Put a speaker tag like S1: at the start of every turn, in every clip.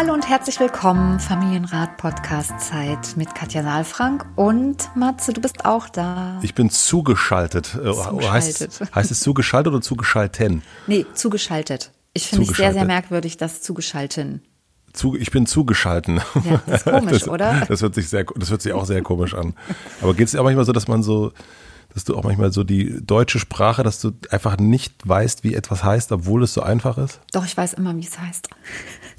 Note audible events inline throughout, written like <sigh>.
S1: Hallo und herzlich willkommen, Familienrat Podcast Zeit mit Katja Saalfrank und Matze, du bist auch da.
S2: Ich bin zugeschaltet. Äh, zugeschaltet. Heißt, heißt es zugeschaltet oder zugeschalten?
S1: Nee, zugeschaltet. Ich finde es sehr, sehr merkwürdig, das zugeschalten.
S2: Zu, ich bin zugeschalten.
S1: Ja, das ist <laughs> komisch, das, oder?
S2: Das hört sich sehr, das hört sich auch sehr komisch an. Aber geht es auch manchmal so, dass man so, dass du auch manchmal so die deutsche Sprache, dass du einfach nicht weißt, wie etwas heißt, obwohl es so einfach ist?
S1: Doch, ich weiß immer, wie es heißt.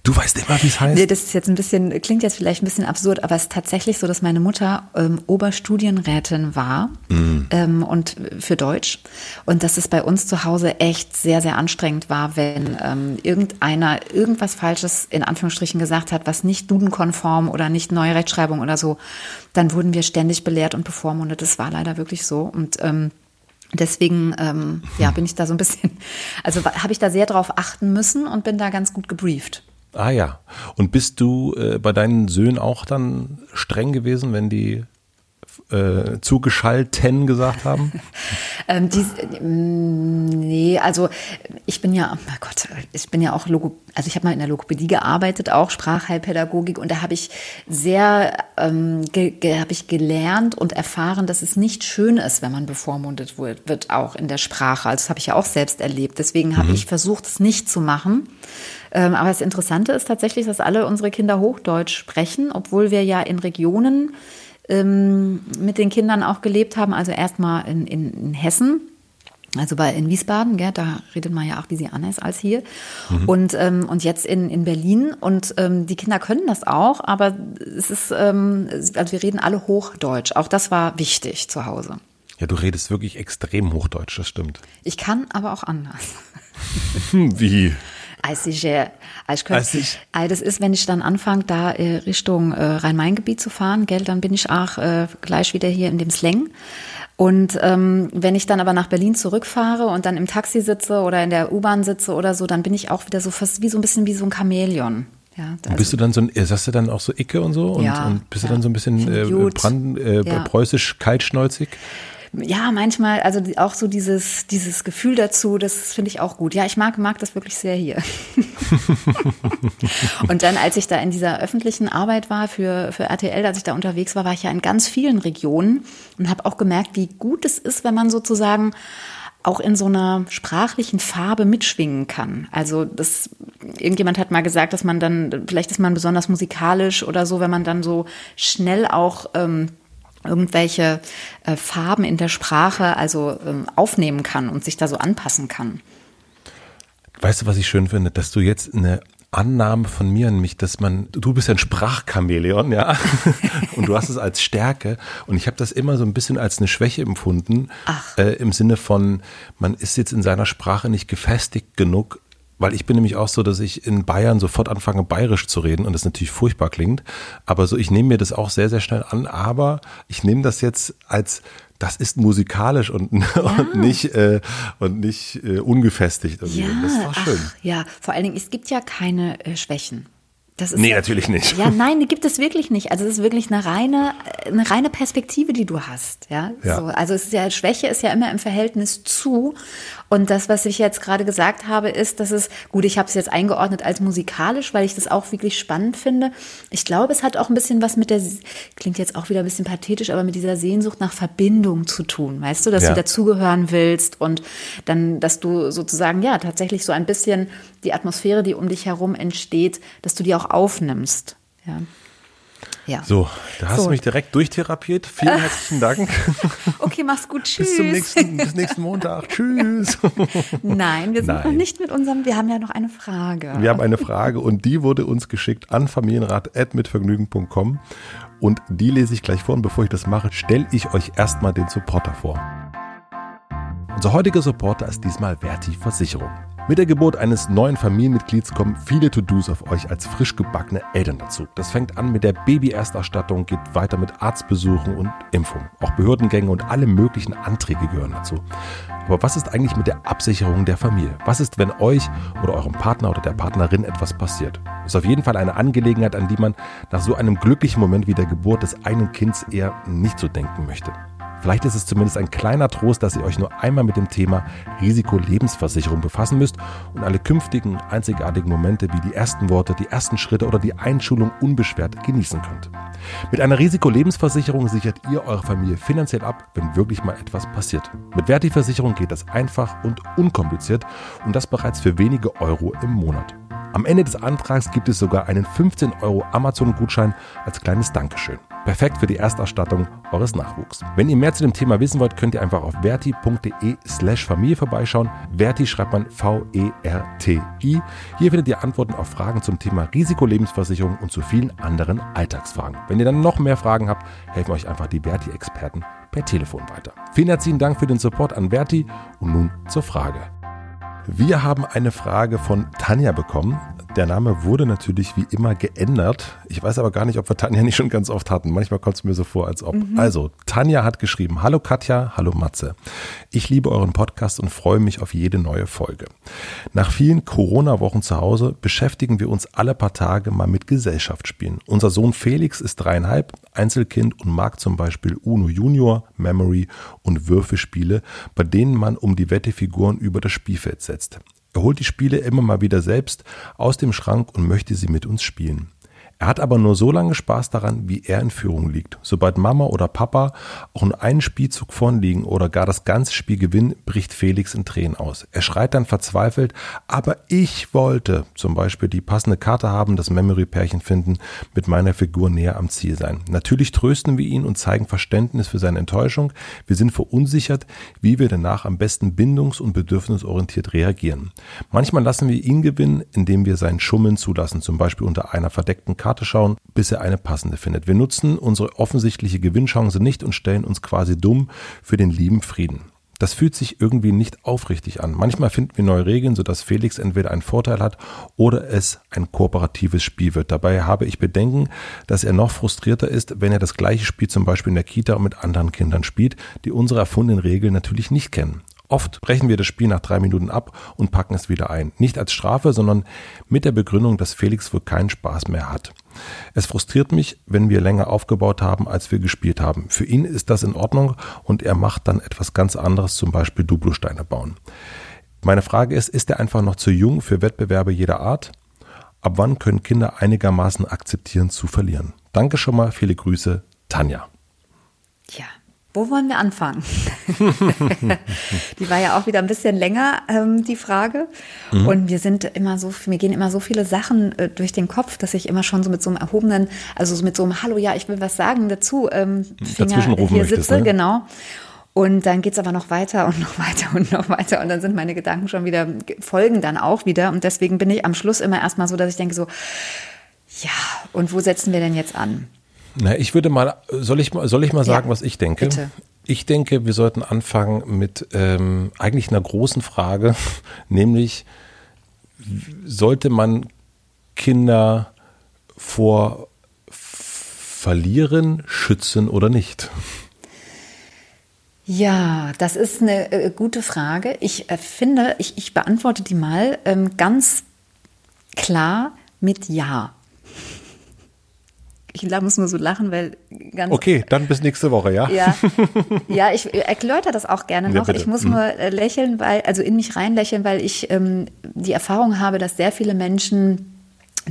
S2: Du weißt immer, wie es heißt?
S1: Nee, das ist jetzt ein bisschen, klingt jetzt vielleicht ein bisschen absurd, aber es ist tatsächlich so, dass meine Mutter ähm, Oberstudienrätin war mm. ähm, und für Deutsch. Und dass es bei uns zu Hause echt sehr, sehr anstrengend war, wenn ähm, irgendeiner irgendwas Falsches in Anführungsstrichen gesagt hat, was nicht dudenkonform oder nicht neue Rechtschreibung oder so, dann wurden wir ständig belehrt und bevormundet. Das war leider wirklich so. Und ähm, Deswegen ähm, ja, bin ich da so ein bisschen, also habe ich da sehr drauf achten müssen und bin da ganz gut gebrieft.
S2: Ah ja. Und bist du äh, bei deinen Söhnen auch dann streng gewesen, wenn die äh, zugeschalten gesagt haben? <laughs>
S1: ähm, die, ähm, nee, also ich bin ja, oh Gott, ich bin ja auch Logo, also ich habe mal in der Logopädie gearbeitet, auch Sprachheilpädagogik und da habe ich sehr, ähm, habe ich gelernt und erfahren, dass es nicht schön ist, wenn man bevormundet wird, wird auch in der Sprache. Also das habe ich ja auch selbst erlebt. Deswegen habe mhm. ich versucht, es nicht zu machen. Ähm, aber das Interessante ist tatsächlich, dass alle unsere Kinder Hochdeutsch sprechen, obwohl wir ja in Regionen ähm, mit den Kindern auch gelebt haben. Also erstmal in, in, in Hessen. Also bei in Wiesbaden, gell, da redet man ja auch ein bisschen anders als hier. Mhm. Und, ähm, und jetzt in, in Berlin. Und ähm, die Kinder können das auch, aber es ist, ähm, also wir reden alle Hochdeutsch. Auch das war wichtig zu Hause.
S2: Ja, du redest wirklich extrem Hochdeutsch, das stimmt.
S1: Ich kann aber auch anders. <laughs>
S2: Wie?
S1: Also ich, äh, ich könnte, also ich, das ist, wenn ich dann anfange, da äh, Richtung äh, Rhein-Main-Gebiet zu fahren, gell, dann bin ich auch gleich wieder hier in dem Slang. Und ähm, wenn ich dann aber nach Berlin zurückfahre und dann im Taxi sitze oder in der U-Bahn sitze oder so, dann bin ich auch wieder so fast wie so ein bisschen wie so ein Chamäleon.
S2: Ja, also bist du dann so ein, sagst du dann auch so Icke und so? Und,
S1: ja,
S2: und bist
S1: ja,
S2: du dann so ein bisschen äh, Brand, äh, ja. preußisch kaltschnäuzig?
S1: Ja, manchmal, also auch so dieses, dieses Gefühl dazu, das finde ich auch gut. Ja, ich mag, mag das wirklich sehr hier. <laughs> und dann, als ich da in dieser öffentlichen Arbeit war für, für RTL, als ich da unterwegs war, war ich ja in ganz vielen Regionen und habe auch gemerkt, wie gut es ist, wenn man sozusagen auch in so einer sprachlichen Farbe mitschwingen kann. Also das, irgendjemand hat mal gesagt, dass man dann, vielleicht ist man besonders musikalisch oder so, wenn man dann so schnell auch ähm, irgendwelche äh, Farben in der Sprache also ähm, aufnehmen kann und sich da so anpassen kann.
S2: Weißt du, was ich schön finde, dass du jetzt eine Annahme von mir an mich, dass man, du bist ein Sprachchamäleon, ja, <laughs> und du hast es als Stärke. Und ich habe das immer so ein bisschen als eine Schwäche empfunden, äh, im Sinne von, man ist jetzt in seiner Sprache nicht gefestigt genug, weil ich bin nämlich auch so, dass ich in Bayern sofort anfange, bayerisch zu reden und das natürlich furchtbar klingt. Aber so, ich nehme mir das auch sehr, sehr schnell an, aber ich nehme das jetzt als das ist musikalisch und, <laughs> ja. und nicht äh, und nicht äh, ungefestigt.
S1: Ja, das ist auch schön. Ach, ja, vor allen Dingen, es gibt ja keine äh, Schwächen.
S2: Das ist nee, ja, natürlich nicht.
S1: Ja, nein, die gibt es wirklich nicht. Also es ist wirklich eine reine, eine reine Perspektive, die du hast. Ja, ja. So, also es ist ja, Schwäche ist ja immer im Verhältnis zu. Und das, was ich jetzt gerade gesagt habe, ist, dass es, gut, ich habe es jetzt eingeordnet als musikalisch, weil ich das auch wirklich spannend finde. Ich glaube, es hat auch ein bisschen was mit der, klingt jetzt auch wieder ein bisschen pathetisch, aber mit dieser Sehnsucht nach Verbindung zu tun. Weißt du, dass ja. du dazugehören willst und dann, dass du sozusagen, ja, tatsächlich so ein bisschen die Atmosphäre, die um dich herum entsteht, dass du die auch aufnimmst. Ja. Ja.
S2: So, da hast
S1: So.
S2: du mich direkt durchtherapiert. Vielen <laughs> herzlichen Dank.
S1: Okay, mach's gut. Tschüss.
S2: bis zum nächsten, bis nächsten Montag. Tschüss.
S1: Nein, wir sind
S2: Nein.
S1: noch nicht mit unserem, wir haben ja noch eine Frage.
S2: Wir haben eine Frage und die wurde uns geschickt an familienrat.mitvergnügen.com und die lese ich gleich vor und bevor ich das mache, stelle ich euch erstmal den Supporter vor. Unser heutiger Supporter ist diesmal Verti Versicherung. Mit der Geburt eines neuen Familienmitglieds kommen viele To-Dos auf euch als frisch gebackene Eltern dazu. Das fängt an mit der Baby-Ersterstattung, geht weiter mit Arztbesuchen und Impfung. Auch Behördengänge und alle möglichen Anträge gehören dazu. Aber was ist eigentlich mit der Absicherung der Familie? Was ist, wenn euch oder eurem Partner oder der Partnerin etwas passiert? Ist auf jeden Fall eine Angelegenheit, an die man nach so einem glücklichen Moment wie der Geburt des eigenen Kindes eher nicht so denken möchte. Vielleicht ist es zumindest ein kleiner Trost, dass ihr euch nur einmal mit dem Thema Risikolebensversicherung befassen müsst und alle künftigen einzigartigen Momente wie die ersten Worte, die ersten Schritte oder die Einschulung unbeschwert genießen könnt. Mit einer Risikolebensversicherung sichert ihr eure Familie finanziell ab, wenn wirklich mal etwas passiert. Mit Verti-Versicherung geht das einfach und unkompliziert und das bereits für wenige Euro im Monat. Am Ende des Antrags gibt es sogar einen 15 Euro Amazon-Gutschein als kleines Dankeschön. Perfekt für die Erstausstattung eures Nachwuchs. Wenn ihr mehr zu dem Thema wissen wollt, könnt ihr einfach auf verti.de slash Familie vorbeischauen. Verti schreibt man V-E-R-T-I. Hier findet ihr Antworten auf Fragen zum Thema Risikolebensversicherung und zu vielen anderen Alltagsfragen. Wenn ihr dann noch mehr Fragen habt, helfen euch einfach die Verti-Experten per Telefon weiter. Vielen herzlichen Dank für den Support an Verti und nun zur Frage. Wir haben eine Frage von Tanja bekommen. Der Name wurde natürlich wie immer geändert. Ich weiß aber gar nicht, ob wir Tanja nicht schon ganz oft hatten. Manchmal kommt es mir so vor, als ob. Also, Tanja hat geschrieben, hallo Katja, hallo Matze. Ich liebe euren Podcast und freue mich auf jede neue Folge. Nach vielen Corona-Wochen zu Hause beschäftigen wir uns alle paar Tage mal mit Gesellschaftsspielen. Unser Sohn Felix ist dreieinhalb, Einzelkind und mag zum Beispiel Uno Junior, Memory und Würfelspiele, bei denen man um die Wettefiguren über das Spielfeld setzt. Er holt die Spiele immer mal wieder selbst aus dem Schrank und möchte sie mit uns spielen. Er hat aber nur so lange Spaß daran, wie er in Führung liegt. Sobald Mama oder Papa auch nur einen Spielzug vorn liegen oder gar das ganze Spiel gewinnen, bricht Felix in Tränen aus. Er schreit dann verzweifelt, aber ich wollte zum Beispiel die passende Karte haben, das Memory-Pärchen finden, mit meiner Figur näher am Ziel sein. Natürlich trösten wir ihn und zeigen Verständnis für seine Enttäuschung. Wir sind verunsichert, wie wir danach am besten bindungs- und bedürfnisorientiert reagieren. Manchmal lassen wir ihn gewinnen, indem wir sein Schummeln zulassen, zum Beispiel unter einer verdeckten Karte schauen, bis er eine passende findet. Wir nutzen unsere offensichtliche Gewinnchance nicht und stellen uns quasi dumm für den lieben Frieden. Das fühlt sich irgendwie nicht aufrichtig an. Manchmal finden wir neue Regeln, sodass Felix entweder einen Vorteil hat oder es ein kooperatives Spiel wird. Dabei habe ich Bedenken, dass er noch frustrierter ist, wenn er das gleiche Spiel zum Beispiel in der Kita mit anderen Kindern spielt, die unsere erfundenen Regeln natürlich nicht kennen. Oft brechen wir das Spiel nach drei Minuten ab und packen es wieder ein. Nicht als Strafe, sondern mit der Begründung, dass Felix wohl keinen Spaß mehr hat. Es frustriert mich, wenn wir länger aufgebaut haben, als wir gespielt haben. Für ihn ist das in Ordnung und er macht dann etwas ganz anderes, zum Beispiel Duplosteine bauen. Meine Frage ist, ist er einfach noch zu jung für Wettbewerbe jeder Art? Ab wann können Kinder einigermaßen akzeptieren zu verlieren? Danke schon mal, viele Grüße, Tanja.
S1: Ja, wo wollen wir anfangen? <laughs> die war ja auch wieder ein bisschen länger, ähm, die Frage.
S2: Mhm.
S1: Und mir sind immer so, mir gehen immer so viele Sachen äh, durch den Kopf, dass ich immer schon so mit so einem erhobenen, also so mit so einem Hallo, ja, ich will was sagen dazu, ähm, Finger
S2: Dazwischen rufen
S1: hier
S2: möchtest,
S1: sitze,
S2: ne?
S1: genau. Und dann geht's aber noch weiter und noch weiter und noch weiter. Und dann sind meine Gedanken schon wieder, folgen dann auch wieder. Und deswegen bin ich am Schluss immer erstmal so, dass ich denke so, ja, und wo setzen wir denn jetzt an?
S2: Na, ich würde mal, soll ich mal, soll ich mal sagen,
S1: Ja,
S2: was ich denke?
S1: bitte.
S2: Ich denke, wir sollten anfangen mit ähm, eigentlich einer großen Frage, <laughs> nämlich sollte man Kinder vor Verlieren schützen oder nicht?
S1: Ja, das ist eine äh, gute Frage. Ich äh, finde, ich, ich beantworte die mal ähm, ganz klar mit Ja. Ich muss nur so lachen, weil ganz.
S2: Okay, dann bis nächste Woche, ja?
S1: Ja, <laughs> ja, ich erläutere das auch gerne
S2: Ja,
S1: noch.
S2: bitte.
S1: ich muss
S2: Mhm.
S1: nur äh, lächeln, weil, also in mich reinlächeln, weil ich ähm, die Erfahrung habe, dass sehr viele Menschen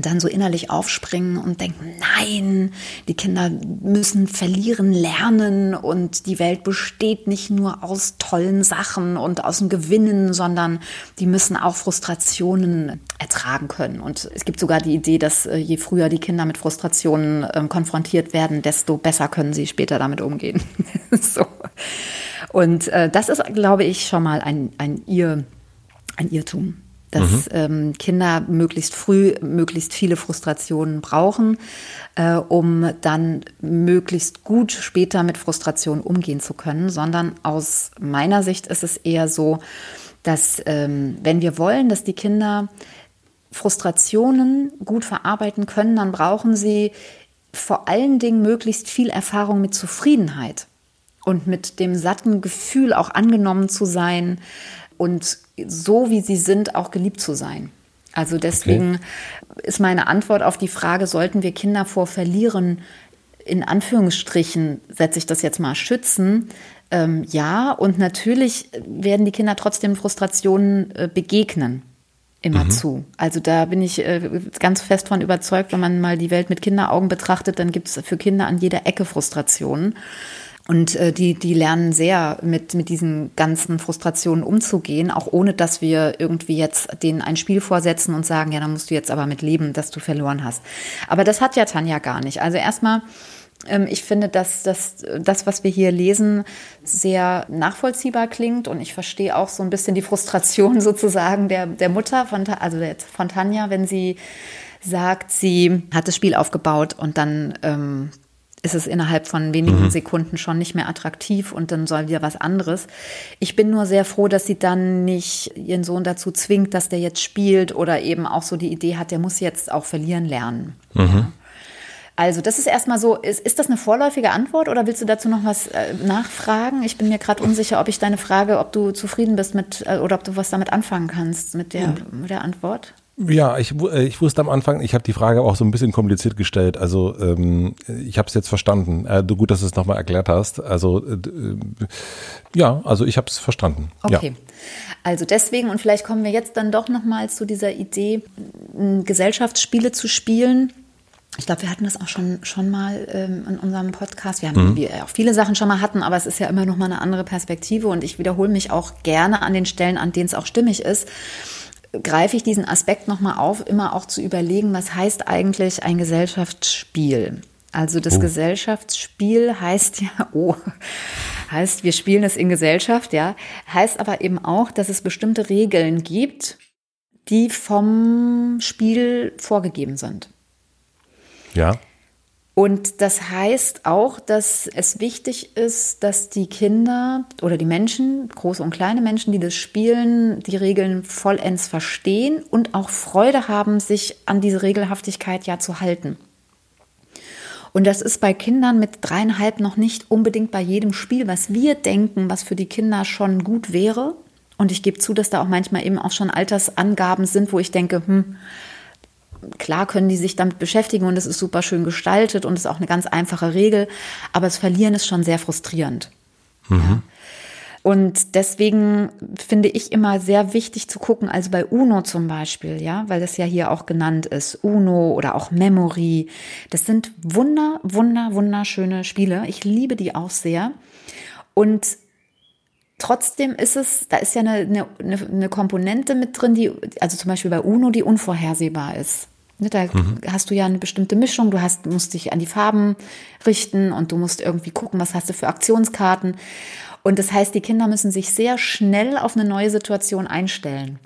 S1: dann so innerlich aufspringen und denken, nein, die Kinder müssen verlieren lernen und die Welt besteht nicht nur aus tollen Sachen und aus dem Gewinnen, sondern die müssen auch Frustrationen ertragen können. Und es gibt sogar die Idee, dass äh, je früher die Kinder mit Frustrationen äh, konfrontiert werden, desto besser können sie später damit umgehen. <laughs> so. Und äh, das ist, glaube ich, schon mal ein, ein, Irr, ein Irrtum dass mhm. ähm, Kinder möglichst früh möglichst viele Frustrationen brauchen, äh, um dann möglichst gut später mit Frustrationen umgehen zu können, sondern aus meiner Sicht ist es eher so, dass ähm, wenn wir wollen, dass die Kinder Frustrationen gut verarbeiten können, dann brauchen sie vor allen Dingen möglichst viel Erfahrung mit Zufriedenheit und mit dem satten Gefühl, auch angenommen zu sein, und so wie sie sind, auch geliebt zu sein. Also deswegen okay. ist meine Antwort auf die Frage, sollten wir Kinder vor Verlieren in Anführungsstrichen, setze ich das jetzt mal, schützen? Ähm, ja, und natürlich werden die Kinder trotzdem Frustrationen äh, begegnen. Immer mhm. zu. Also da bin ich äh, ganz fest von überzeugt, wenn man mal die Welt mit Kinderaugen betrachtet, dann gibt es für Kinder an jeder Ecke Frustrationen. Und äh, die, die lernen sehr mit, mit diesen ganzen Frustrationen umzugehen, auch ohne dass wir irgendwie jetzt denen ein Spiel vorsetzen und sagen, ja, dann musst du jetzt aber mit leben, dass du verloren hast. Aber das hat ja Tanja gar nicht. Also erstmal, ähm, ich finde, dass, dass das, was wir hier lesen, sehr nachvollziehbar klingt und ich verstehe auch so ein bisschen die Frustration <laughs> sozusagen der, der Mutter von, also von Tanja, wenn sie sagt, sie hat das Spiel aufgebaut und dann ähm, ist es innerhalb von wenigen mhm. Sekunden schon nicht mehr attraktiv und dann soll wieder was anderes. Ich bin nur sehr froh, dass sie dann nicht ihren Sohn dazu zwingt, dass der jetzt spielt oder eben auch so die Idee hat, der muss jetzt auch verlieren lernen. Mhm. Also das ist erstmal so, ist, ist das eine vorläufige Antwort oder willst du dazu noch was äh, nachfragen? Ich bin mir gerade unsicher, ob ich deine Frage, ob du zufrieden bist mit äh, oder ob du was damit anfangen kannst mit der, mit der Antwort.
S2: Ja, ich, äh, ich wusste am Anfang, ich habe die Frage auch so ein bisschen kompliziert gestellt. Also ähm, ich habe es jetzt verstanden. Äh, gut, dass du es nochmal erklärt hast. Also äh, ja, also ich habe es verstanden.
S1: Okay. Ja. Also deswegen und vielleicht kommen wir jetzt dann doch nochmal zu dieser Idee, Gesellschaftsspiele zu spielen. Ich glaube, wir hatten das auch schon, schon mal ähm, in unserem Podcast. Wir haben mhm. wir auch viele Sachen schon mal hatten, aber es ist ja immer noch mal eine andere Perspektive und ich wiederhole mich auch gerne an den Stellen, an denen es auch stimmig ist greife ich diesen Aspekt nochmal auf, immer auch zu überlegen, was heißt eigentlich ein Gesellschaftsspiel? Also das oh. Gesellschaftsspiel heißt ja, <laughs> oh, heißt, wir spielen es in Gesellschaft, ja, heißt aber eben auch, dass es bestimmte Regeln gibt, die vom Spiel vorgegeben sind.
S2: Ja.
S1: Und das heißt auch, dass es wichtig ist, dass die Kinder oder die Menschen, große und kleine Menschen, die das spielen, die Regeln vollends verstehen und auch Freude haben, sich an diese Regelhaftigkeit ja zu halten. Und das ist bei Kindern mit dreieinhalb noch nicht unbedingt bei jedem Spiel, was wir denken, was für die Kinder schon gut wäre. Und ich gebe zu, dass da auch manchmal eben auch schon Altersangaben sind, wo ich denke, hm, klar können die sich damit beschäftigen und es ist super schön gestaltet und es ist auch eine ganz einfache Regel, aber das Verlieren ist schon sehr frustrierend. Mhm. Ja. Und deswegen finde ich immer sehr wichtig zu gucken, also bei UNO zum Beispiel, ja, weil das ja hier auch genannt ist, UNO oder auch Memory. Das sind wunder, wunder, wunderschöne Spiele. Ich liebe die auch sehr. Und trotzdem ist es, da ist ja eine, eine, eine Komponente mit drin, die, also zum Beispiel bei UNO, die unvorhersehbar ist. Ne, da mhm. hast du ja eine bestimmte Mischung, du hast, musst dich an die Farben richten und du musst irgendwie gucken, was hast du für Aktionskarten. Und das heißt, die Kinder müssen sich sehr schnell auf eine neue Situation einstellen.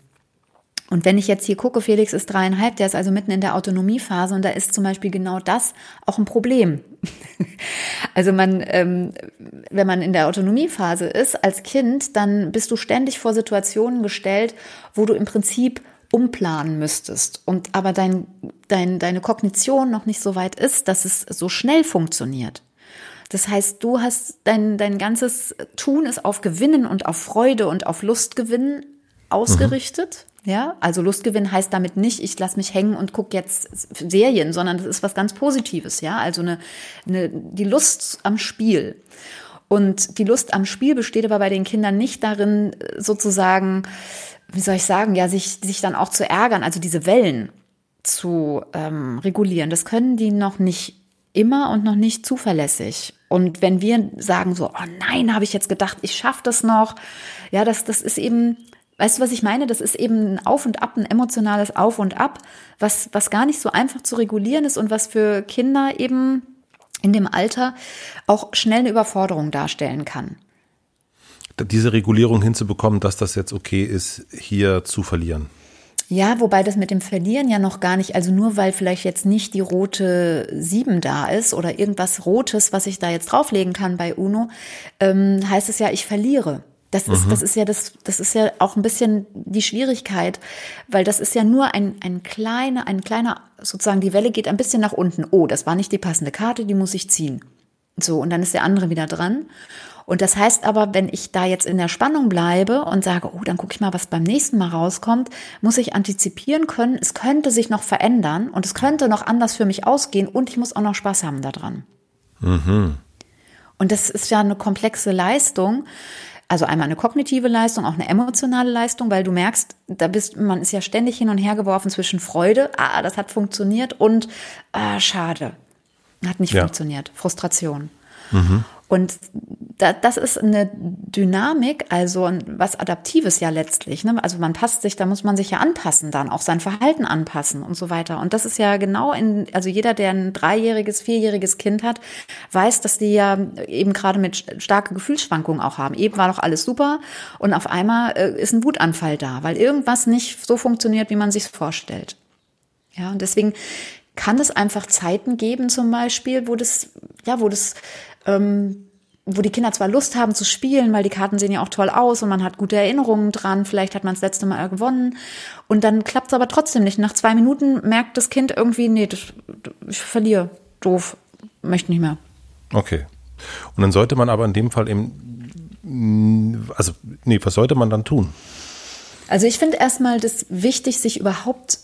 S1: Und wenn ich jetzt hier gucke, Felix ist dreieinhalb, der ist also mitten in der Autonomiephase und da ist zum Beispiel genau das auch ein Problem. <laughs> also man, ähm, wenn man in der Autonomiephase ist als Kind, dann bist du ständig vor Situationen gestellt, wo du im Prinzip umplanen müsstest und aber dein, dein, deine Kognition noch nicht so weit ist, dass es so schnell funktioniert. Das heißt, du hast dein, dein ganzes Tun ist auf Gewinnen und auf Freude und auf Lustgewinnen ausgerichtet. Mhm. Ja, also Lustgewinn heißt damit nicht, ich lasse mich hängen und gucke jetzt Serien, sondern das ist was ganz Positives, ja. Also eine, eine, die Lust am Spiel. Und die Lust am Spiel besteht aber bei den Kindern nicht darin, sozusagen, wie soll ich sagen, ja, sich, sich dann auch zu ärgern, also diese Wellen. zu ähm, regulieren. Das können die noch nicht immer und noch nicht zuverlässig. Und wenn wir sagen so, oh nein, habe ich jetzt gedacht, ich schaffe das noch, ja, das, das ist eben, weißt du, was ich meine? Das ist eben ein Auf und Ab, ein emotionales Auf und Ab, was, was gar nicht so einfach zu regulieren ist und was für Kinder eben in dem Alter auch schnell eine Überforderung darstellen kann.
S2: Diese Regulierung hinzubekommen, dass das jetzt okay ist, hier zu verlieren.
S1: Ja, wobei das mit dem Verlieren ja noch gar nicht, also nur weil vielleicht jetzt nicht die rote 7 da ist oder irgendwas Rotes, was ich da jetzt drauflegen kann bei UNO, ähm, heißt es ja, ich verliere. Das ist, mhm. das ist ja das, das ist ja auch ein bisschen die Schwierigkeit, weil das ist ja nur ein, ein kleiner, ein kleiner, sozusagen die Welle geht ein bisschen nach unten. Oh, das war nicht die passende Karte, die muss ich ziehen. So, und dann ist der andere wieder dran. Und das heißt aber, wenn ich da jetzt in der Spannung bleibe und sage, oh, dann gucke ich mal, was beim nächsten Mal rauskommt, muss ich antizipieren können, es könnte sich noch verändern und es könnte noch anders für mich ausgehen und ich muss auch noch Spaß haben daran. Mhm. Und das ist ja eine komplexe Leistung. Also einmal eine kognitive Leistung, auch eine emotionale Leistung, weil du merkst, da bist, man ist ja ständig hin und her geworfen zwischen Freude, ah, das hat funktioniert und ah, schade, hat nicht ja. funktioniert, Frustration. Mhm. Und da, das ist eine Dynamik, also was Adaptives ja letztlich. Ne? Also man passt sich, da muss man sich ja anpassen dann, auch sein Verhalten anpassen und so weiter. Und das ist ja genau in, also jeder, der ein dreijähriges, vierjähriges Kind hat, weiß, dass die ja eben gerade mit starke Gefühlsschwankungen auch haben. Eben war doch alles super und auf einmal äh, ist ein Wutanfall da, weil irgendwas nicht so funktioniert, wie man sich vorstellt. Ja, und deswegen kann es einfach Zeiten geben, zum Beispiel, wo das, ja, wo das ähm, wo die Kinder zwar Lust haben zu spielen, weil die Karten sehen ja auch toll aus und man hat gute Erinnerungen dran, vielleicht hat man das letzte Mal gewonnen und dann klappt es aber trotzdem nicht. Nach zwei Minuten merkt das Kind irgendwie, nee, das, ich verliere, doof, möchte nicht mehr.
S2: Okay. Und dann sollte man aber in dem Fall eben, also, nee, was sollte man dann tun?
S1: Also ich finde erstmal das wichtig, sich überhaupt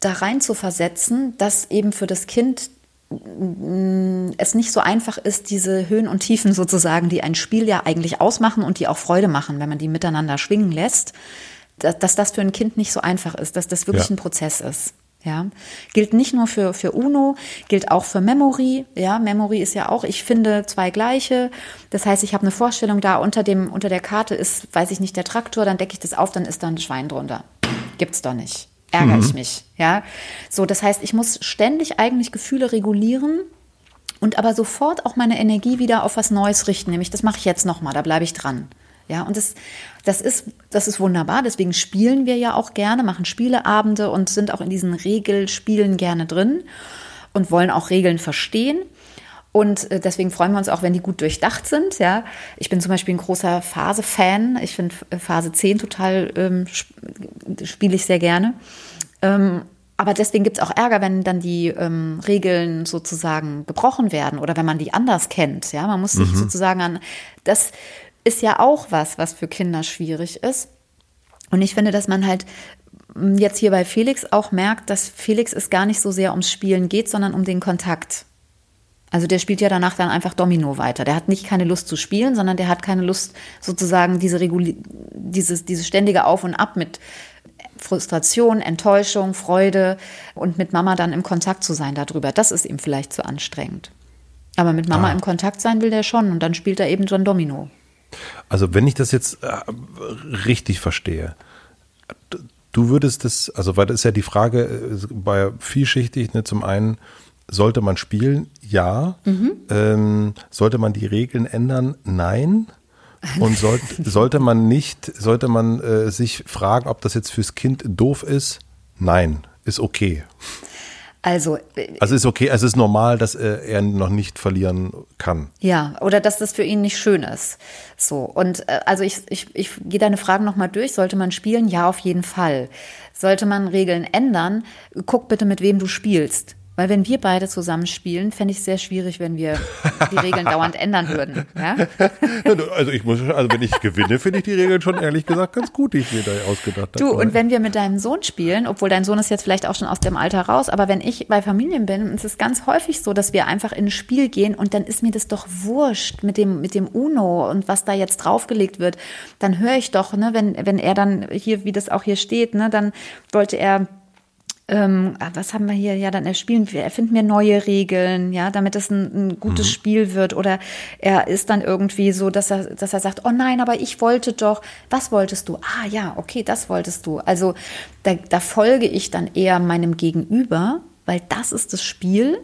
S1: da rein zu versetzen, dass eben für das Kind es nicht so einfach ist, diese Höhen und Tiefen sozusagen, die ein Spiel ja eigentlich ausmachen und die auch Freude machen, wenn man die miteinander schwingen lässt, dass, dass das für ein Kind nicht so einfach ist, dass das wirklich ja. ein Prozess ist. Ja, gilt nicht nur für, für UNO, gilt auch für Memory. Ja, Memory ist ja auch, ich finde zwei gleiche. Das heißt, ich habe eine Vorstellung da unter dem, unter der Karte ist, weiß ich nicht, der Traktor, dann decke ich das auf, dann ist da ein Schwein drunter. Gibt's doch nicht ärgere mhm. ich mich. Ja, so das heißt, ich muss ständig eigentlich Gefühle regulieren und aber sofort auch meine Energie wieder auf was Neues richten. Nämlich, das mache ich jetzt nochmal, da bleibe ich dran. Ja, und das, das, ist, das ist wunderbar. Deswegen spielen wir ja auch gerne, machen Spieleabende und sind auch in diesen Regelspielen gerne drin und wollen auch Regeln verstehen. Und äh, deswegen freuen wir uns auch, wenn die gut durchdacht sind. Ja, ich bin zum Beispiel ein großer Phase-Fan. Ich finde äh, Phase 10 total ähm, spiele ich sehr gerne. Ähm, aber deswegen gibt es auch Ärger, wenn dann die ähm, Regeln sozusagen gebrochen werden oder wenn man die anders kennt. Ja, man muss sich mhm. sozusagen an. Das ist ja auch was, was für Kinder schwierig ist. Und ich finde, dass man halt jetzt hier bei Felix auch merkt, dass Felix es gar nicht so sehr ums Spielen geht, sondern um den Kontakt. Also der spielt ja danach dann einfach Domino weiter. Der hat nicht keine Lust zu spielen, sondern der hat keine Lust sozusagen diese Reguli dieses, dieses ständige Auf und Ab mit Frustration, Enttäuschung, Freude und mit Mama dann im Kontakt zu sein darüber. Das ist ihm vielleicht zu anstrengend. Aber mit Mama ah. im Kontakt sein will der schon und dann spielt er eben schon Domino.
S2: Also wenn ich das jetzt äh, richtig verstehe, du würdest das, also weil das ist ja die Frage, äh, bei vielschichtig, ne, zum einen, sollte man spielen? Ja. Mhm. Ähm, sollte man die Regeln ändern? Nein. Und soll, <laughs> sollte man nicht, sollte man äh, sich fragen, ob das jetzt fürs Kind doof ist? Nein, ist okay.
S1: Also,
S2: äh, also ist okay, also es ist normal, dass er, er noch nicht verlieren kann.
S1: Ja, oder dass das für ihn nicht schön ist. So, und äh, also ich, ich, ich gehe deine Fragen nochmal durch. Sollte man spielen? Ja, auf jeden Fall. Sollte man Regeln ändern? Guck bitte, mit wem du spielst. Weil wenn wir beide zusammen spielen, fände ich es sehr schwierig, wenn wir die Regeln dauernd ändern würden. Ja? <laughs>
S2: Also ich muss, also wenn ich gewinne, finde ich die Regeln schon ehrlich gesagt ganz gut, die ich mir da ausgedacht habe.
S1: Du, und wenn wir mit deinem Sohn spielen, obwohl dein Sohn ist jetzt vielleicht auch schon aus dem Alter raus, aber wenn ich bei Familien bin, ist es ganz häufig so, dass wir einfach in ein Spiel gehen und dann ist mir das doch wurscht mit dem, mit dem Uno und was da jetzt draufgelegt wird. Dann höre ich doch, ne, wenn, wenn er dann hier, wie das auch hier steht, ne, dann wollte er ähm, was haben wir hier? Ja, dann erspielen wir, erfinden wir neue Regeln, ja, damit es ein, ein gutes mhm. Spiel wird. Oder er ist dann irgendwie so, dass er, dass er sagt, oh nein, aber ich wollte doch, was wolltest du? Ah ja, okay, das wolltest du. Also da, da folge ich dann eher meinem Gegenüber, weil das ist das Spiel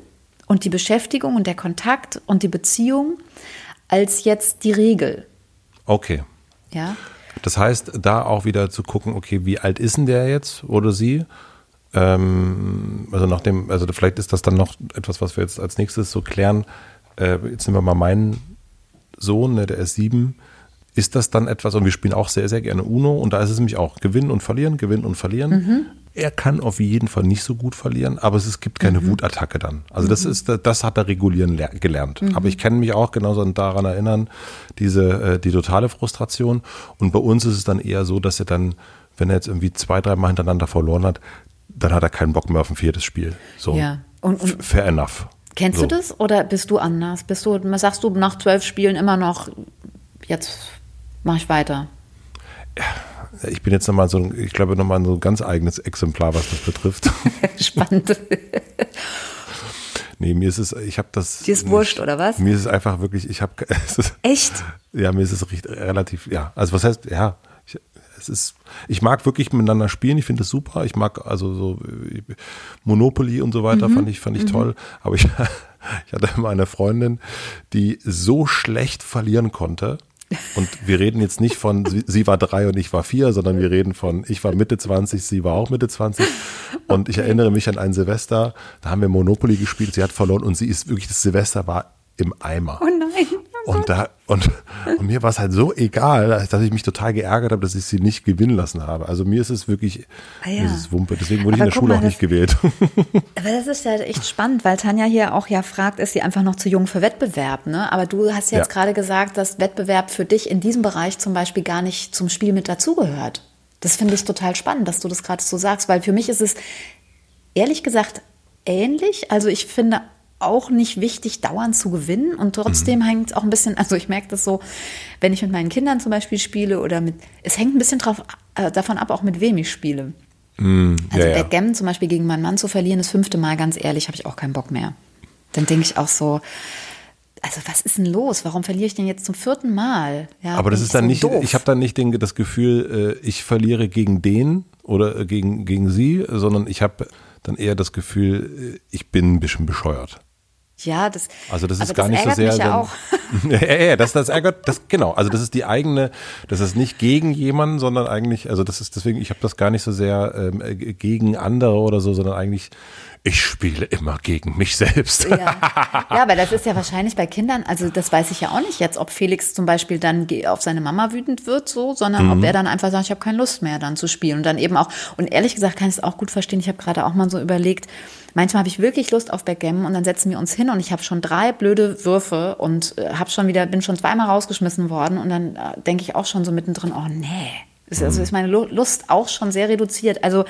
S1: und die Beschäftigung und der Kontakt und die Beziehung als jetzt die Regel.
S2: Okay.
S1: Ja.
S2: Das heißt, da auch wieder zu gucken, okay, wie alt ist denn der jetzt oder sie? Ähm, also nachdem, also vielleicht ist das dann noch etwas, was wir jetzt als nächstes so klären. Äh, jetzt nehmen wir mal meinen Sohn, ne, der ist sieben. Ist das dann etwas, und wir spielen auch sehr, sehr gerne Uno, und da ist es nämlich auch gewinnen und verlieren, gewinnen und verlieren. Mhm. Er kann auf jeden Fall nicht so gut verlieren, aber es, gibt keine mhm. Wutattacke dann. Also das mhm. ist, das hat er regulieren gelernt. Mhm. Aber ich kann mich auch genauso daran erinnern, diese, äh, die totale Frustration. Und bei uns ist es dann eher so, dass er dann, wenn er jetzt irgendwie zwei, drei Mal hintereinander verloren hat, dann hat er keinen Bock mehr auf ein viertes Spiel. So.
S1: Ja. Und, und
S2: fair enough.
S1: Kennst so. du das oder bist du anders? Bist du, sagst du nach zwölf Spielen immer noch, jetzt mache ich weiter?
S2: Ich bin jetzt nochmal so, ich glaube, nochmal so ein ganz eigenes Exemplar, was das betrifft. <laughs>
S1: Spannend.
S2: Nee, mir ist es, ich habe das.
S1: Dir ist wurscht, oder was?
S2: Mir ist es einfach wirklich, ich habe. <laughs>
S1: Echt?
S2: Ja, mir ist es recht, relativ, ja. Also was heißt, ja, es ist, ich mag wirklich miteinander spielen, ich finde es super. Ich mag also so Monopoly und so weiter, mhm. fand ich, fand ich mhm. toll. Aber ich, <laughs> ich hatte immer eine Freundin, die so schlecht verlieren konnte und wir reden jetzt nicht von, sie, war drei und ich war vier, sondern wir reden von, ich war Mitte 20, sie war auch Mitte 20. Und ich erinnere mich an ein Silvester, da haben wir Monopoly gespielt, sie hat verloren und sie ist wirklich, das Silvester war im Eimer.
S1: Oh nein.
S2: Und, da, und, und mir war es halt so egal, dass ich mich total geärgert habe, dass ich sie nicht gewinnen lassen habe. Also mir ist es wirklich, ah ja. mir ist es Wumpe. Deswegen wurde aber ich in der Schule mal, auch nicht gewählt. <laughs>
S1: Aber das ist ja echt spannend, weil Tanja hier auch ja fragt, ist sie einfach noch zu jung für Wettbewerb, ne? Aber du hast jetzt ja. gerade gesagt, dass Wettbewerb für dich in diesem Bereich zum Beispiel gar nicht zum Spiel mit dazugehört. Das finde ich total spannend, dass du das gerade so sagst, weil für mich ist es ehrlich gesagt ähnlich. Also ich finde auch nicht wichtig, dauernd zu gewinnen. Und trotzdem mhm. hängt es auch ein bisschen, also ich merke das so, wenn ich mit meinen Kindern zum Beispiel spiele oder mit, es hängt ein bisschen drauf, äh, davon ab, auch mit wem ich spiele.
S2: Mhm,
S1: also
S2: ja,
S1: Backgammon zum Beispiel gegen meinen Mann zu verlieren, das fünfte Mal, ganz ehrlich, habe ich auch keinen Bock mehr. Dann denke ich auch so, also was ist denn los? Warum verliere ich denn jetzt zum vierten Mal?
S2: Ja, Aber das ist dann so nicht, doof. ich habe dann nicht den, das Gefühl, äh, ich verliere gegen den oder äh, gegen, gegen sie, sondern ich habe dann eher das Gefühl, ich bin ein bisschen bescheuert.
S1: Ja, das,
S2: also das ist gar das nicht so sehr. Mich <laughs> ja, auch. ja, ja, das, das ärgert, das, genau. Also das ist die eigene, das ist nicht gegen jemanden, sondern eigentlich, also das ist deswegen, ich habe das gar nicht so sehr ähm, gegen andere oder so, sondern eigentlich, ich spiele immer gegen mich selbst.
S1: Ja. <laughs> ja, aber das ist ja wahrscheinlich bei Kindern, also das weiß ich ja auch nicht jetzt, ob Felix zum Beispiel dann auf seine Mama wütend wird, so, sondern mhm. ob er dann einfach sagt, ich habe keine Lust mehr dann zu spielen. Und dann eben auch, und ehrlich gesagt kann ich es auch gut verstehen, ich habe gerade auch mal so überlegt, Manchmal habe ich wirklich Lust auf Backgammon und dann setzen wir uns hin und ich habe schon drei blöde Würfe und äh, habe schon wieder bin schon zweimal rausgeschmissen worden und dann äh, denke ich auch schon so mittendrin, oh nee, also ist meine Lust auch schon sehr reduziert. Also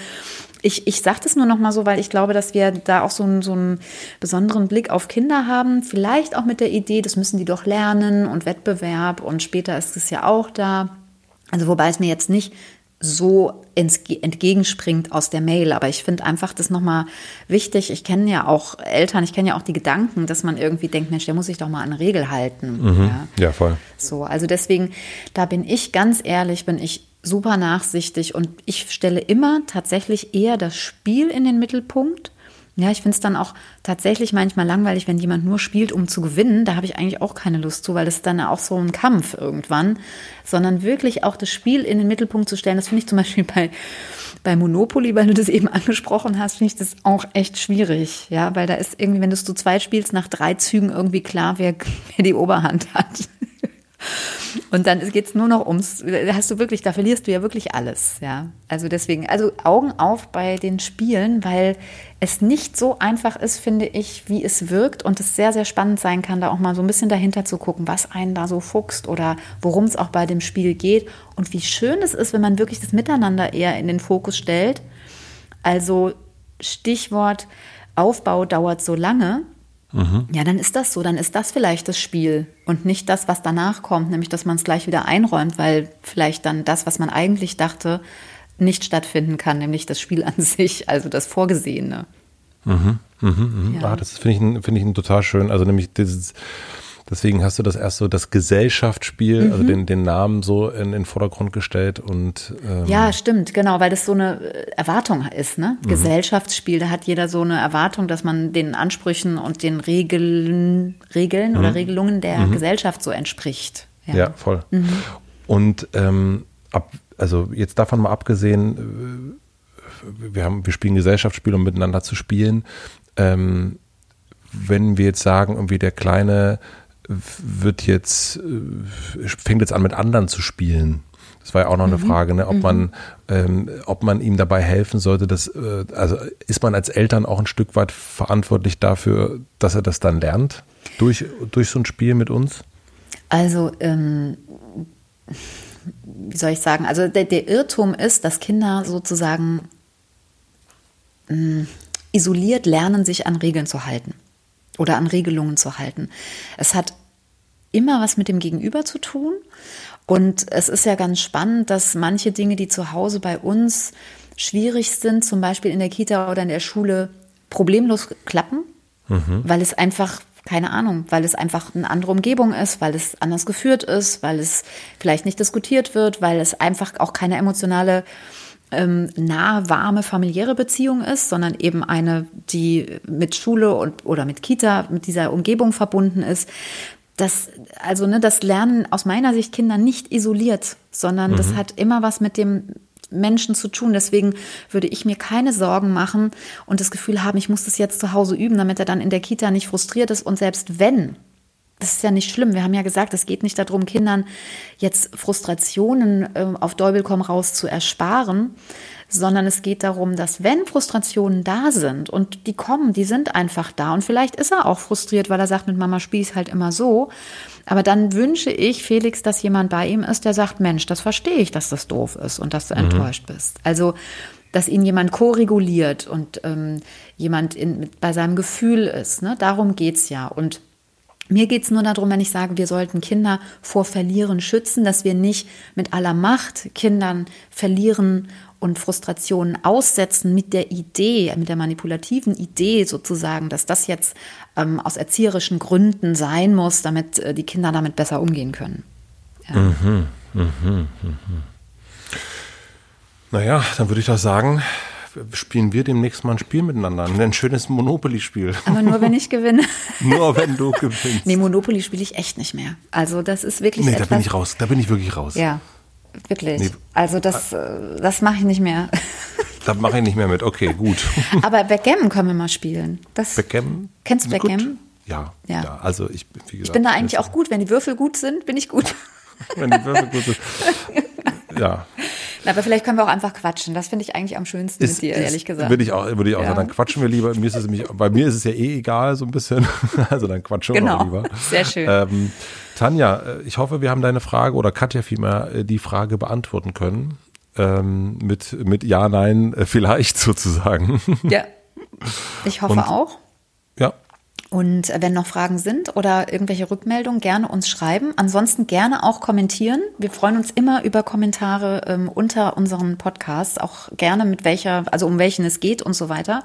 S1: ich, ich sage das nur noch mal so, weil ich glaube, dass wir da auch so einen, so einen besonderen Blick auf Kinder haben. Vielleicht auch mit der Idee, das müssen die doch lernen und Wettbewerb und später ist es ja auch da. Also wobei es mir jetzt nicht so entgegenspringt aus der Mail. Aber ich finde einfach das nochmal wichtig. Ich kenne ja auch Eltern, ich kenne ja auch die Gedanken, dass man irgendwie denkt, Mensch, der muss sich doch mal an eine Regel halten.
S2: Mhm. Ja. ja, voll.
S1: So, also deswegen, da bin ich ganz ehrlich, bin ich super nachsichtig und ich stelle immer tatsächlich eher das Spiel in den Mittelpunkt ja, ich finde es dann auch tatsächlich manchmal langweilig, wenn jemand nur spielt, um zu gewinnen. Da habe ich eigentlich auch keine Lust zu, weil das dann auch so ein Kampf irgendwann. Sondern wirklich auch das Spiel in den Mittelpunkt zu stellen, das finde ich zum Beispiel bei, bei Monopoly, weil du das eben angesprochen hast, finde ich das auch echt schwierig. Ja, weil da ist irgendwie, wenn du es zu zweit spielst, nach drei Zügen irgendwie klar, wer, <laughs> wer die Oberhand hat. Und dann geht es nur noch ums, da hast du wirklich, da verlierst du ja wirklich alles, ja. Also deswegen, also Augen auf bei den Spielen, weil es nicht so einfach ist, finde ich, wie es wirkt und es sehr, sehr spannend sein kann, da auch mal so ein bisschen dahinter zu gucken, was einen da so fuchst oder worum es auch bei dem Spiel geht und wie schön es ist, wenn man wirklich das Miteinander eher in den Fokus stellt. Also Stichwort Aufbau dauert so lange Mhm. Ja, dann ist das so, dann ist das vielleicht das Spiel und nicht das, was danach kommt, nämlich dass man es gleich wieder einräumt, weil vielleicht dann das, was man eigentlich dachte, nicht stattfinden kann, nämlich das Spiel an <laughs> sich, also das Vorgesehene.
S2: Mhm, mhm, mhm. Ja. Ah, das finde ich, find ich total schön. Also nämlich dieses, deswegen hast du das erst so das Gesellschaftsspiel, also mhm. also den, den Namen so in den Vordergrund gestellt und
S1: ähm ja, stimmt, genau, weil das so eine äh, Erwartung ist, ne? Mhm. Gesellschaftsspiel, da hat jeder so eine Erwartung, dass man den Ansprüchen und den Regeln, Regeln mhm. oder Regelungen der mhm. Gesellschaft so entspricht.
S2: Ja, ja voll. Mhm. Und ähm, ab, also jetzt davon mal abgesehen, äh, wir haben, wir spielen Gesellschaftsspiele, um miteinander zu spielen. Ähm, wenn wir jetzt sagen, irgendwie der Kleine wird jetzt, äh, fängt jetzt an mit anderen zu spielen. Das war ja auch noch eine mhm. Frage, ne? ob, mhm. man, ähm, ob man ihm dabei helfen sollte. Dass, äh, also ist man als Eltern auch ein Stück weit verantwortlich dafür, dass er das dann lernt durch, durch so ein Spiel mit uns?
S1: Also ähm, wie soll ich sagen, also der, der Irrtum ist, dass Kinder sozusagen mh, hm, isoliert lernen, sich an Regeln zu halten oder an Regelungen zu halten. Es hat immer was mit dem Gegenüber zu tun. Und es ist ja ganz spannend, dass manche Dinge, die zu Hause bei uns schwierig sind, zum Beispiel in der Kita oder in der Schule, problemlos klappen, mhm. weil es einfach keine Ahnung, weil es einfach eine andere Umgebung ist, weil es anders geführt ist, weil es vielleicht nicht diskutiert wird, weil es einfach auch keine emotionale ähm, nahe, warme, familiäre Beziehung ist, sondern eben eine, die mit Schule und, oder mit Kita, mit dieser Umgebung verbunden ist. Das, also, ne, das Lernen aus meiner Sicht Kinder nicht isoliert, sondern mhm. das hat immer was mit dem Menschen zu tun. Deswegen würde ich mir keine Sorgen machen und das Gefühl haben, ich muss das jetzt zu Hause üben, damit er dann in der Kita nicht frustriert ist. Und selbst wenn, das ist ja nicht schlimm. Wir haben ja gesagt, es geht nicht darum, Kindern jetzt Frustrationen äh, auf Däubel komm raus zu ersparen, sondern es geht darum, dass wenn Frustrationen da sind und die kommen, die sind einfach da und vielleicht ist er auch frustriert, weil er sagt, mit Mama spiel ich halt immer so, aber dann wünsche ich Felix, dass jemand bei ihm ist, der sagt, Mensch, das verstehe ich, dass das doof ist und dass du mhm. enttäuscht bist. Also dass ihn jemand ko-reguliert und ähm, jemand in, bei seinem Gefühl ist. Ne? Darum es ja. Und mir geht es nur darum, wenn ich sage, wir sollten Kinder vor Verlieren schützen, dass wir nicht mit aller Macht Kindern verlieren und Frustrationen aussetzen mit der Idee, mit der manipulativen Idee sozusagen, dass das jetzt ähm, aus erzieherischen Gründen sein muss, damit äh, die Kinder damit besser umgehen können.
S2: Ja. Mhm, mh, mh. Naja, dann würde ich doch sagen, spielen wir demnächst mal ein Spiel miteinander. Ein schönes Monopoly-Spiel.
S1: Aber nur, wenn ich gewinne. <laughs>
S2: nur, wenn du gewinnst.
S1: Nee, Monopoly spiele ich echt nicht mehr. Also, das ist wirklich.
S2: Nee, da bin ich raus. Da bin ich wirklich raus.
S1: Ja, wirklich. Nee. Also, das, äh, das mache ich nicht mehr. <laughs>
S2: Da mache ich nicht mehr mit. Okay, gut.
S1: Aber Backgammon können wir mal spielen. Das,
S2: Backgammon?
S1: Kennst du Backgammon?
S2: Ja, ja, ja. Also, ich,
S1: wie gesagt, ich bin da eigentlich auch gut. Wenn die Würfel gut sind, bin ich gut. <laughs> wenn die Würfel gut sind. Ja. Aber vielleicht können wir auch einfach quatschen. Das finde ich eigentlich am schönsten ist, mit dir, ist, ehrlich gesagt.
S2: Würde ich auch, würde ich auch ja. sagen. Dann quatschen wir lieber. Mir ist es nämlich, bei mir ist es ja eh egal, so ein bisschen. <laughs> Also dann quatschen wir genau. lieber.
S1: Sehr schön.
S2: Ähm, Tanja, äh, ich hoffe, wir haben deine Frage oder Katja vielmehr äh, die Frage beantworten können. Ähm, mit, mit Ja, Nein, äh, vielleicht <laughs> sozusagen.
S1: Ja. Ich hoffe Und, auch. Und wenn noch Fragen sind oder irgendwelche Rückmeldungen, gerne uns schreiben. Ansonsten gerne auch kommentieren. Wir freuen uns immer über Kommentare ähm, unter unseren Podcasts, auch gerne mit welcher, also um welchen es geht und so weiter.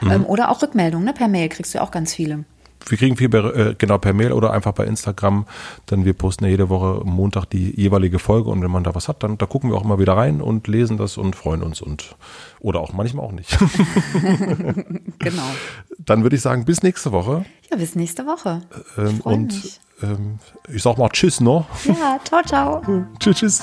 S1: Mhm. Ähm, oder auch Rückmeldungen, ne? Per Mail kriegst du auch ganz viele
S2: wir kriegen viel äh, genau per Mail oder einfach bei Instagram. Dann wir posten ja jede Woche Montag die jeweilige Folge und wenn man da was hat, dann da gucken wir auch immer wieder rein und lesen das und freuen uns und oder auch manchmal auch nicht. <laughs>
S1: genau.
S2: Dann würde ich sagen, bis nächste Woche.
S1: Ja, bis nächste Woche.
S2: Ähm, und ähm, ich sag mal Tschüss, ne?
S1: Ja, ciao, ciao. <laughs>
S2: tschüss, tschüss.